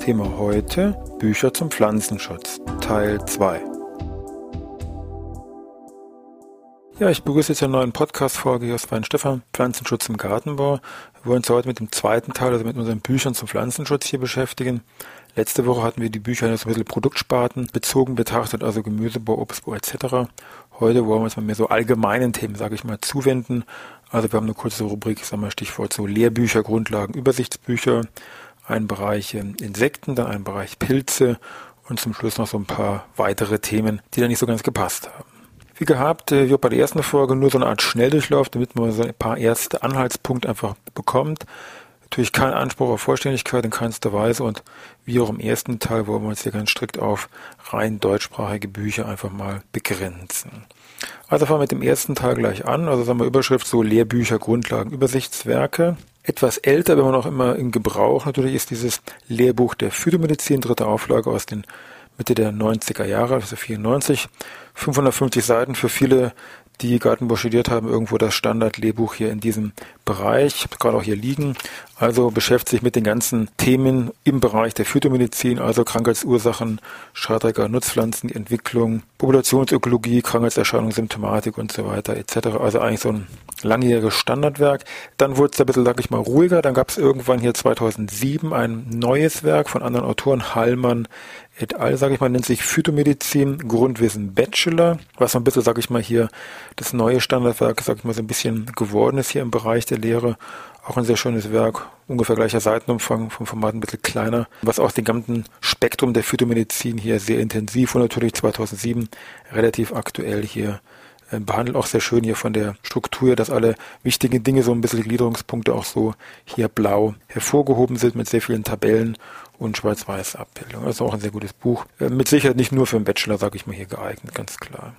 Thema heute Bücher zum Pflanzenschutz Teil 2. Ja, ich begrüße jetzt eine neue Podcast-Folge hier aus Weinstefan, Pflanzenschutz im Gartenbau. Wir wollen uns heute mit dem zweiten Teil, also mit unseren Büchern zum Pflanzenschutz hier beschäftigen. Letzte Woche hatten wir die Bücher so ein bisschen Produktsparten bezogen betrachtet, also Gemüsebau, Obstbau etc. Heute wollen wir uns mal mehr so allgemeinen Themen, sage ich mal, zuwenden. Also wir haben eine kurze Rubrik, sagen wir Stichwort so Lehrbücher, Grundlagen, Übersichtsbücher ein Bereich Insekten, dann ein Bereich Pilze und zum Schluss noch so ein paar weitere Themen, die da nicht so ganz gepasst haben. Wie gehabt, äh, wie auch bei der ersten Folge nur so eine Art Schnelldurchlauf, damit man so ein paar erste Anhaltspunkte einfach bekommt. Natürlich kein Anspruch auf Vollständigkeit in keinster Weise und wie auch im ersten Teil wollen wir uns hier ganz strikt auf rein deutschsprachige Bücher einfach mal begrenzen. Also fangen wir mit dem ersten Teil gleich an. Also sagen wir Überschrift so Lehrbücher, Grundlagen, Übersichtswerke. Etwas älter, wenn man auch immer in Gebrauch natürlich ist dieses Lehrbuch der Phytomedizin, dritte Auflage aus den Mitte der 90er Jahre, also 94. 550 Seiten für viele die Gartenbau studiert haben, irgendwo das Standard-Lehrbuch hier in diesem Bereich. Ich habe gerade auch hier liegen. Also beschäftigt sich mit den ganzen Themen im Bereich der Phytomedizin, also Krankheitsursachen, Schadträger, Nutzpflanzen, Entwicklung, Populationsökologie, Krankheitserscheinung, Symptomatik und so weiter etc. Also eigentlich so ein langjähriges Standardwerk. Dann wurde es ein bisschen, sag ich mal, ruhiger. Dann gab es irgendwann hier 2007 ein neues Werk von anderen Autoren, Hallmann et al., sage ich mal, nennt sich Phytomedizin Grundwissen Bachelor, was so ein bisschen, sage ich mal, hier das neue Standardwerk, sage ich mal, so ein bisschen geworden ist hier im Bereich der Lehre. Auch ein sehr schönes Werk, ungefähr gleicher Seitenumfang, vom Format ein bisschen kleiner, was auch den ganzen Spektrum der Phytomedizin hier sehr intensiv und natürlich 2007 relativ aktuell hier behandelt. Auch sehr schön hier von der Struktur, dass alle wichtigen Dinge, so ein bisschen Gliederungspunkte auch so hier blau hervorgehoben sind mit sehr vielen Tabellen und schwarz-weiß Abbildung. Also auch ein sehr gutes Buch. Äh, mit Sicherheit nicht nur für einen Bachelor, sage ich mal, hier geeignet, ganz klar.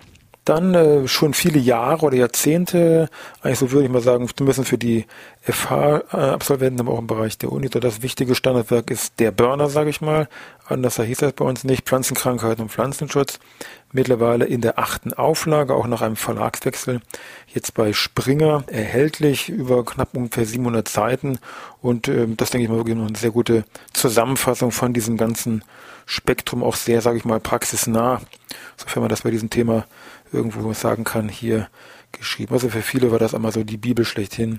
Dann äh, schon viele Jahre oder Jahrzehnte, eigentlich so würde ich mal sagen, zumindest für die FH-Absolventen, aber auch im Bereich der Uni, so das wichtige Standardwerk ist der Burner, sage ich mal. Anders hieß das bei uns nicht. Pflanzenkrankheiten und Pflanzenschutz. Mittlerweile in der achten Auflage, auch nach einem Verlagswechsel, jetzt bei Springer erhältlich, über knapp ungefähr 700 Seiten. Und äh, das denke ich mal wirklich noch eine sehr gute Zusammenfassung von diesem ganzen Spektrum, auch sehr, sage ich mal, praxisnah, sofern man das bei diesem Thema irgendwo sagen kann, hier geschrieben. Also für viele war das einmal so die Bibel schlechthin,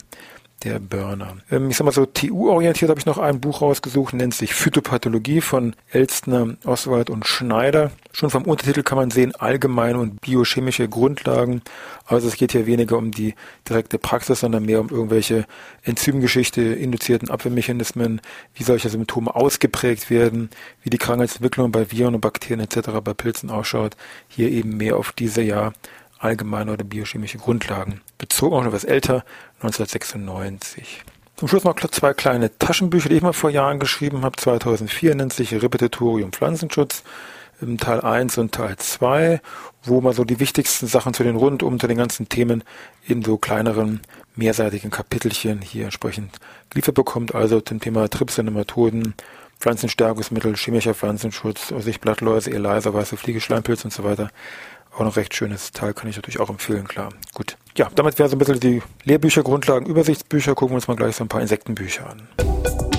der Burner. Ähm, ich sag mal so, TU-orientiert habe ich noch ein Buch rausgesucht, nennt sich Phytopathologie von Elstner, Oswald und Schneider. Schon vom Untertitel kann man sehen, allgemeine und biochemische Grundlagen. Also es geht hier weniger um die direkte Praxis, sondern mehr um irgendwelche Enzymgeschichte, induzierten Abwehrmechanismen, wie solche Symptome ausgeprägt werden, wie die Krankheitsentwicklung bei Viren und Bakterien etc. bei Pilzen ausschaut. Hier eben mehr auf diese ja allgemeine oder biochemische Grundlagen. Bezogen auch noch etwas älter, 1996. Zum Schluss noch zwei kleine Taschenbücher, die ich mal vor Jahren geschrieben habe. 2004 nennt sich Repetitorium Pflanzenschutz. Teil 1 und Teil 2, wo man so die wichtigsten Sachen zu den rundum, zu den ganzen Themen in so kleineren, mehrseitigen Kapitelchen hier entsprechend geliefert bekommt. Also zum Thema Trips Methoden, Pflanzenstärkungsmittel, chemischer Pflanzenschutz, sich Blattläuse, ELISA, weiße Fliegeschleimpilz und so weiter. Auch noch recht schönes Teil, kann ich natürlich auch empfehlen, klar. Gut. Ja, damit wäre so ein bisschen die Lehrbücher, Grundlagen, Übersichtsbücher. Gucken wir uns mal gleich so ein paar Insektenbücher an.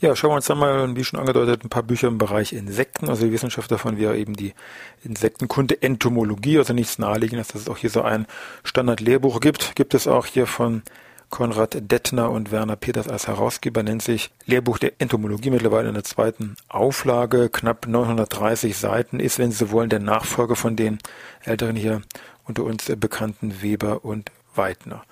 Ja, schauen wir uns dann mal, wie schon angedeutet, ein paar Bücher im Bereich Insekten. Also die Wissenschaft davon wäre eben die Insektenkunde Entomologie, also nichts naheliegendes, dass es auch hier so ein Standard-Lehrbuch gibt. Gibt es auch hier von Konrad Dettner und Werner Peters als Herausgeber, nennt sich Lehrbuch der Entomologie, mittlerweile in der zweiten Auflage, knapp 930 Seiten, ist, wenn Sie so wollen, der Nachfolger von den älteren hier unter uns bekannten Weber und Weidner.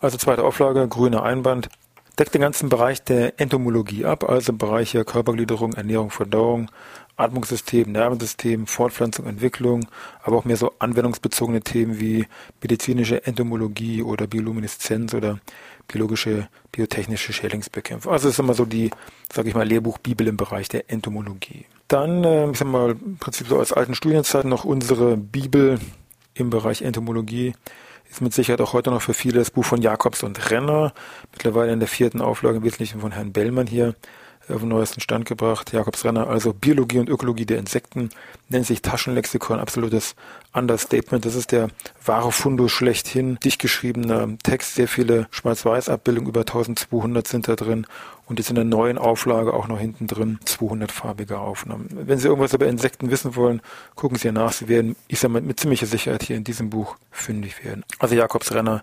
Also zweite Auflage, grüner Einband, deckt den ganzen Bereich der Entomologie ab, also Bereiche Körpergliederung, Ernährung, Verdauung, Atmungssystem, Nervensystem, Fortpflanzung, Entwicklung, aber auch mehr so anwendungsbezogene Themen wie medizinische Entomologie oder Biolumineszenz oder biologische, biotechnische Schädlingsbekämpfung. Also ist immer so die, sage ich mal, Lehrbuch Bibel im Bereich der Entomologie. Dann, äh, ich sag mal, im Prinzip so als alten Studienzeiten noch unsere Bibel im Bereich Entomologie ist mit Sicherheit auch heute noch für viele das Buch von Jakobs und Renner, mittlerweile in der vierten Auflage im Wesentlichen von Herrn Bellmann hier auf den neuesten Stand gebracht. Jakobs Renner, also Biologie und Ökologie der Insekten, nennt sich Taschenlexikon, absolutes Understatement. Das ist der wahre Fundus schlechthin. Dicht geschriebener Text, sehr viele Schwarz-Weiß-Abbildungen, über 1200 sind da drin. Und jetzt in der neuen Auflage auch noch hinten drin 200 farbige Aufnahmen. Wenn Sie irgendwas über Insekten wissen wollen, gucken Sie nach. Sie werden, ich sage mal, mit ziemlicher Sicherheit hier in diesem Buch fündig werden. Also Jakobs Renner,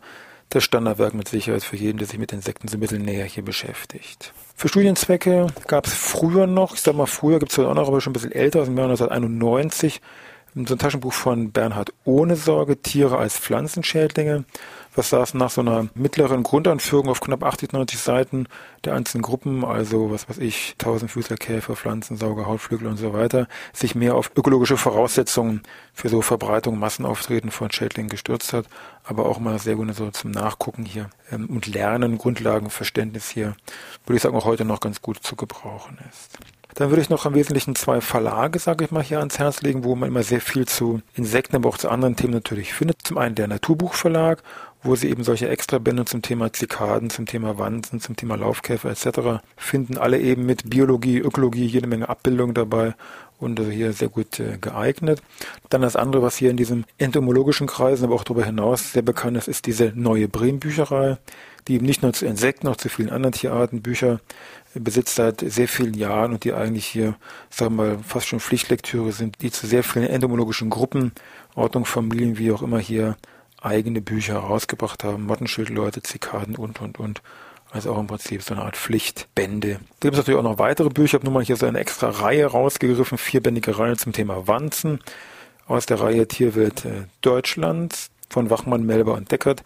das Standardwerk mit Sicherheit für jeden, der sich mit Insekten so ein bisschen näher hier beschäftigt. Für Studienzwecke gab es früher noch, ich sag mal früher, gibt es auch noch, aber schon ein bisschen älter, aus dem Jahr 1991, so ein Taschenbuch von Bernhard Ohne Sorge, Tiere als Pflanzenschädlinge was saß nach so einer mittleren Grundanführung auf knapp 80, 90 Seiten der einzelnen Gruppen, also was weiß ich, Tausendfüßlerkäfer, Pflanzensauger, Hautflügel und so weiter, sich mehr auf ökologische Voraussetzungen für so Verbreitung, Massenauftreten von Schädlingen gestürzt hat, aber auch mal sehr gut so zum Nachgucken hier ähm, und Lernen, Grundlagenverständnis hier, würde ich sagen, auch heute noch ganz gut zu gebrauchen ist. Dann würde ich noch im Wesentlichen zwei Verlage, sage ich mal, hier ans Herz legen, wo man immer sehr viel zu Insekten, aber auch zu anderen Themen natürlich findet. Zum einen der Naturbuchverlag wo sie eben solche Extrabände zum Thema Zikaden, zum Thema Wanzen, zum Thema Laufkäfer etc. finden. Alle eben mit Biologie, Ökologie, jede Menge Abbildungen dabei und also hier sehr gut äh, geeignet. Dann das andere, was hier in diesem entomologischen Kreisen, aber auch darüber hinaus sehr bekannt ist, ist diese neue Bremen-Bücherei, die eben nicht nur zu Insekten, auch zu vielen anderen Tierarten Bücher besitzt seit sehr vielen Jahren und die eigentlich hier, sagen wir mal, fast schon Pflichtlektüre sind, die zu sehr vielen entomologischen Gruppen, Ordnung, Familien, wie auch immer hier eigene Bücher rausgebracht haben, Mottenschildleute, Zikaden und, und, und. Also auch im Prinzip so eine Art Pflichtbände. Da gibt es natürlich auch noch weitere Bücher. Ich habe nur mal hier so eine extra Reihe rausgegriffen, vierbändige Reihe zum Thema Wanzen aus der Reihe Tierwelt äh, Deutschlands von Wachmann, Melber und Deckert.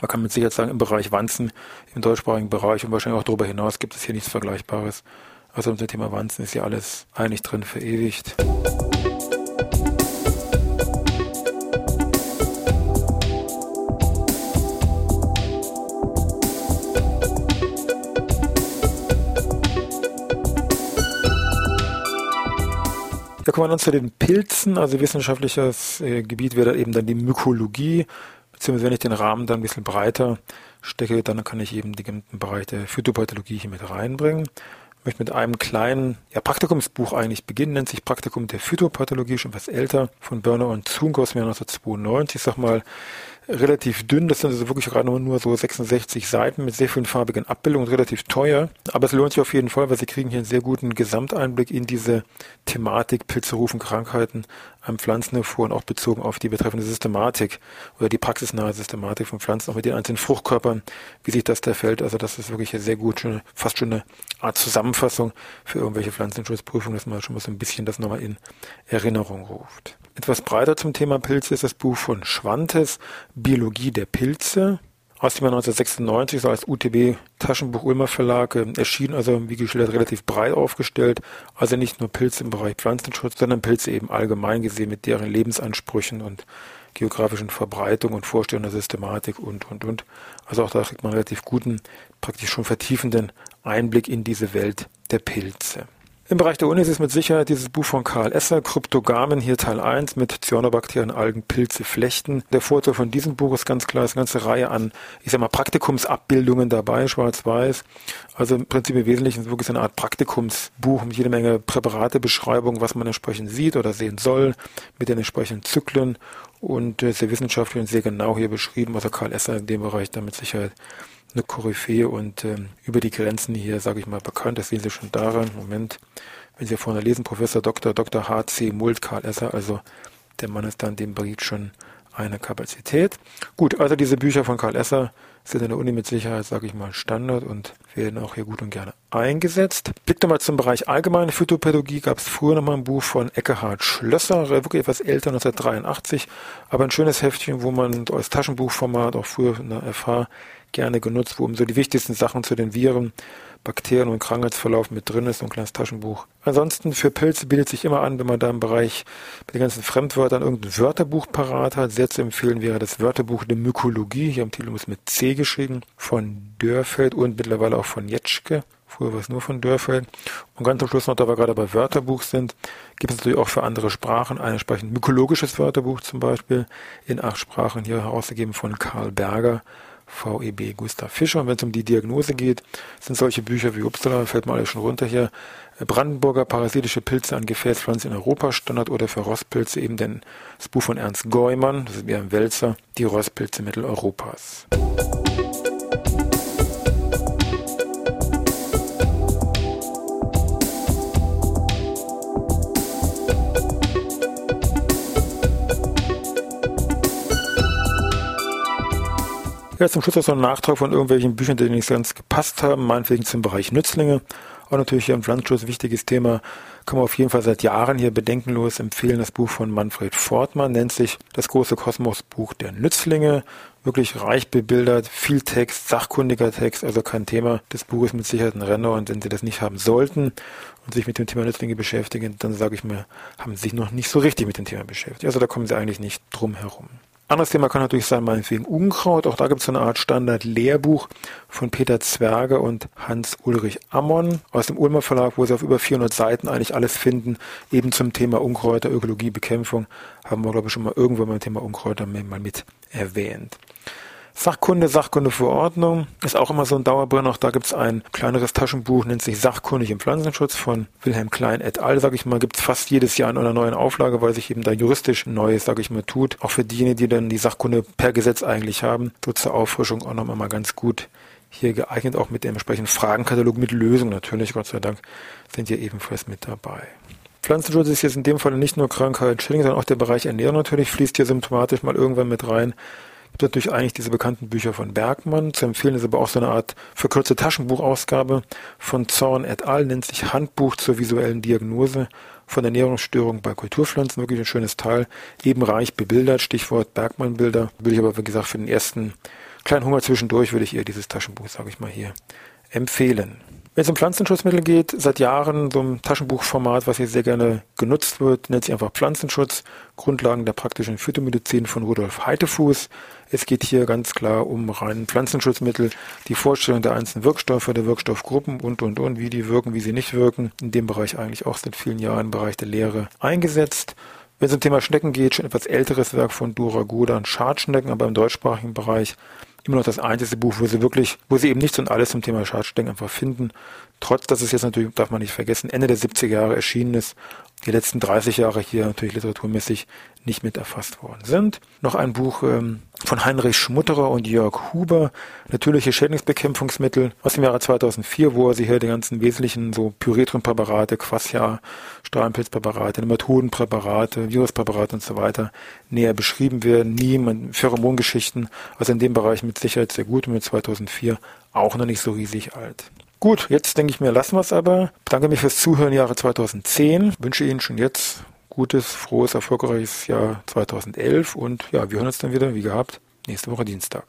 Man kann mit Sicherheit sagen, im Bereich Wanzen, im deutschsprachigen Bereich und wahrscheinlich auch darüber hinaus gibt es hier nichts Vergleichbares. Also dem Thema Wanzen ist ja alles eigentlich drin verewigt. Da kommen wir dann zu den Pilzen, also wissenschaftliches äh, Gebiet wäre eben dann die Mykologie, beziehungsweise wenn ich den Rahmen dann ein bisschen breiter stecke, dann kann ich eben den Bereich der Phytopathologie hier mit reinbringen. Ich möchte mit einem kleinen ja, Praktikumsbuch eigentlich beginnen, nennt sich Praktikum der Phytopathologie, schon was älter, von Börner und Zung aus dem Jahr 1992. Ich sag mal, relativ dünn. Das sind also wirklich gerade nur so 66 Seiten mit sehr vielen farbigen Abbildungen, relativ teuer. Aber es lohnt sich auf jeden Fall, weil Sie kriegen hier einen sehr guten Gesamteinblick in diese Thematik Pilze rufen Krankheiten am Pflanzen hervor und auch bezogen auf die betreffende Systematik oder die praxisnahe Systematik von Pflanzen, auch mit den einzelnen Fruchtkörpern, wie sich das da fällt. Also das ist wirklich sehr gut, schon, fast schon eine Art Zusammenfassung für irgendwelche Pflanzenschutzprüfungen, dass man schon mal so ein bisschen das nochmal in Erinnerung ruft. Etwas breiter zum Thema Pilze ist das Buch von Schwantes, Biologie der Pilze, aus dem Jahr 1996, so als UTB Taschenbuch Ulmer Verlag, äh, erschien also, wie geschildert, relativ breit aufgestellt. Also nicht nur Pilze im Bereich Pflanzenschutz, sondern Pilze eben allgemein gesehen mit deren Lebensansprüchen und geografischen Verbreitung und Vorstellung der Systematik und, und, und. Also auch da kriegt man relativ guten, praktisch schon vertiefenden Einblick in diese Welt der Pilze. Im Bereich der Uni ist es mit Sicherheit dieses Buch von Karl Esser, Kryptogamen, hier Teil 1 mit Cyanobakterien, Algen, Pilze, Flechten. Der Vorteil von diesem Buch ist ganz klar, ist eine ganze Reihe an, ich sag mal, Praktikumsabbildungen dabei, schwarz-weiß. Also im Prinzip im Wesentlichen ist es wirklich eine Art Praktikumsbuch mit jede Menge Präparatebeschreibungen, was man entsprechend sieht oder sehen soll, mit den entsprechenden Zyklen und äh, sehr wissenschaftlich und sehr genau hier beschrieben. Also Karl Esser in dem Bereich damit Sicherheit eine Koryphäe und ähm, über die Grenzen hier, sage ich mal, bekannt. Das sehen Sie schon daran. Moment, wenn Sie vorne lesen, Professor Dr. Dr. H.C. Mult, Karl Esser, also der Mann ist dann dem Bericht schon eine Kapazität. Gut, also diese Bücher von Karl Esser sind in der Uni mit Sicherheit, sage ich mal, Standard und werden auch hier gut und gerne eingesetzt. Blick doch mal zum Bereich allgemeine Phytopädagogie. Gab es früher noch mal ein Buch von Eckehard Schlösser, wirklich etwas älter, 1983, aber ein schönes Heftchen, wo man als Taschenbuchformat auch früher in der FH gerne genutzt, wo um so die wichtigsten Sachen zu den Viren, Bakterien und Krankheitsverlauf mit drin ist, so ein kleines Taschenbuch. Ansonsten für Pilze bietet sich immer an, wenn man da im Bereich mit den ganzen Fremdwörtern irgendein Wörterbuch parat hat. Sehr zu empfehlen wäre das Wörterbuch der Mykologie, hier am Titel ist mit C geschrieben, von Dörfeld und mittlerweile auch von Jetschke. Früher war es nur von Dörfeld. Und ganz am Schluss noch, da wir gerade bei Wörterbuch sind, gibt es natürlich auch für andere Sprachen ein entsprechend mykologisches Wörterbuch zum Beispiel in acht Sprachen hier herausgegeben von Karl Berger. VEB Gustav Fischer. Und wenn es um die Diagnose geht, sind solche Bücher wie Upsala, fällt mal alles schon runter hier, Brandenburger parasitische Pilze an Gefäßpflanzen in Europa Standard oder für Rostpilze eben das Buch von Ernst Geumann, das ist eher ein Wälzer, die Rostpilze Mitteleuropas. Ja, zum Schluss noch so ein Nachtrag von irgendwelchen Büchern, die nicht ganz gepasst haben, meinetwegen zum Bereich Nützlinge. Auch natürlich hier im Pflanzenschutz wichtiges Thema. Kann man auf jeden Fall seit Jahren hier bedenkenlos empfehlen. Das Buch von Manfred Fortmann nennt sich Das große Kosmosbuch der Nützlinge. Wirklich reich bebildert, viel Text, sachkundiger Text, also kein Thema. Das Buch ist mit Sicherheit ein Renner und wenn Sie das nicht haben sollten und sich mit dem Thema Nützlinge beschäftigen, dann sage ich mir, haben Sie sich noch nicht so richtig mit dem Thema beschäftigt. Also da kommen Sie eigentlich nicht drum herum. Anderes Thema kann natürlich sein, meinetwegen Unkraut. Auch da gibt es eine Art Standard-Lehrbuch von Peter Zwerge und Hans-Ulrich Ammon aus dem Ulmer Verlag, wo sie auf über 400 Seiten eigentlich alles finden, eben zum Thema Unkräuter, Ökologie, Bekämpfung. Haben wir, glaube ich, schon mal irgendwo beim Thema Unkräuter mal mit erwähnt. Sachkunde, Sachkundeverordnung ist auch immer so ein Dauerbrenner. Auch da gibt es ein kleineres Taschenbuch, nennt sich Sachkundig im Pflanzenschutz von Wilhelm Klein et al. Sag ich mal, gibt es fast jedes Jahr in einer neuen Auflage, weil sich eben da juristisch Neues, sag ich mal, tut. Auch für diejenigen, die dann die Sachkunde per Gesetz eigentlich haben, so zur Auffrischung auch nochmal mal ganz gut hier geeignet, auch mit dem entsprechenden Fragenkatalog mit Lösungen natürlich, Gott sei Dank, sind hier ebenfalls mit dabei. Pflanzenschutz ist jetzt in dem Fall nicht nur Krankheit Schilling, sondern auch der Bereich Ernährung natürlich fließt hier symptomatisch mal irgendwann mit rein natürlich eigentlich diese bekannten Bücher von Bergmann. Zu empfehlen ist aber auch so eine Art verkürzte Taschenbuchausgabe von Zorn et al. nennt sich Handbuch zur visuellen Diagnose von Ernährungsstörungen bei Kulturpflanzen. Wirklich ein schönes Teil. Eben reich bebildert. Stichwort Bergmann-Bilder. Will ich aber, wie gesagt, für den ersten kleinen Hunger zwischendurch würde ich eher dieses Taschenbuch, sage ich mal hier, empfehlen. Wenn es um Pflanzenschutzmittel geht, seit Jahren so ein Taschenbuchformat, was hier sehr gerne genutzt wird, nennt sich einfach Pflanzenschutz, Grundlagen der praktischen Phytomedizin von Rudolf Heitefuß. Es geht hier ganz klar um reinen Pflanzenschutzmittel, die Vorstellung der einzelnen Wirkstoffe, der Wirkstoffgruppen und, und, und, wie die wirken, wie sie nicht wirken. In dem Bereich eigentlich auch seit vielen Jahren im Bereich der Lehre eingesetzt. Wenn es um Thema Schnecken geht, schon etwas älteres Werk von Dora Godan, Schadschnecken, aber im deutschsprachigen Bereich immer noch das einzige Buch, wo sie wirklich, wo sie eben nichts und alles zum Thema Schadstecken einfach finden. Trotz, dass es jetzt natürlich, darf man nicht vergessen, Ende der 70er Jahre erschienen ist, die letzten 30 Jahre hier natürlich literaturmäßig nicht mit erfasst worden sind. Noch ein Buch ähm, von Heinrich Schmutterer und Jörg Huber, Natürliche Schädlingsbekämpfungsmittel aus dem Jahre 2004, wo er sich hier die ganzen wesentlichen so Pyrethrunpräparate, Quassia, Strahlenpilzpräparate, Nematodenpräparate, Viruspräparate und so weiter näher beschrieben werden. Nie Pheromongeschichten, also in dem Bereich mit Sicherheit sehr gut und mit 2004 auch noch nicht so riesig alt. Gut, jetzt denke ich mir, lassen wir es aber. Danke mich fürs Zuhören Jahre 2010. Wünsche Ihnen schon jetzt gutes, frohes, erfolgreiches Jahr 2011 und ja, wir hören uns dann wieder, wie gehabt, nächste Woche Dienstag.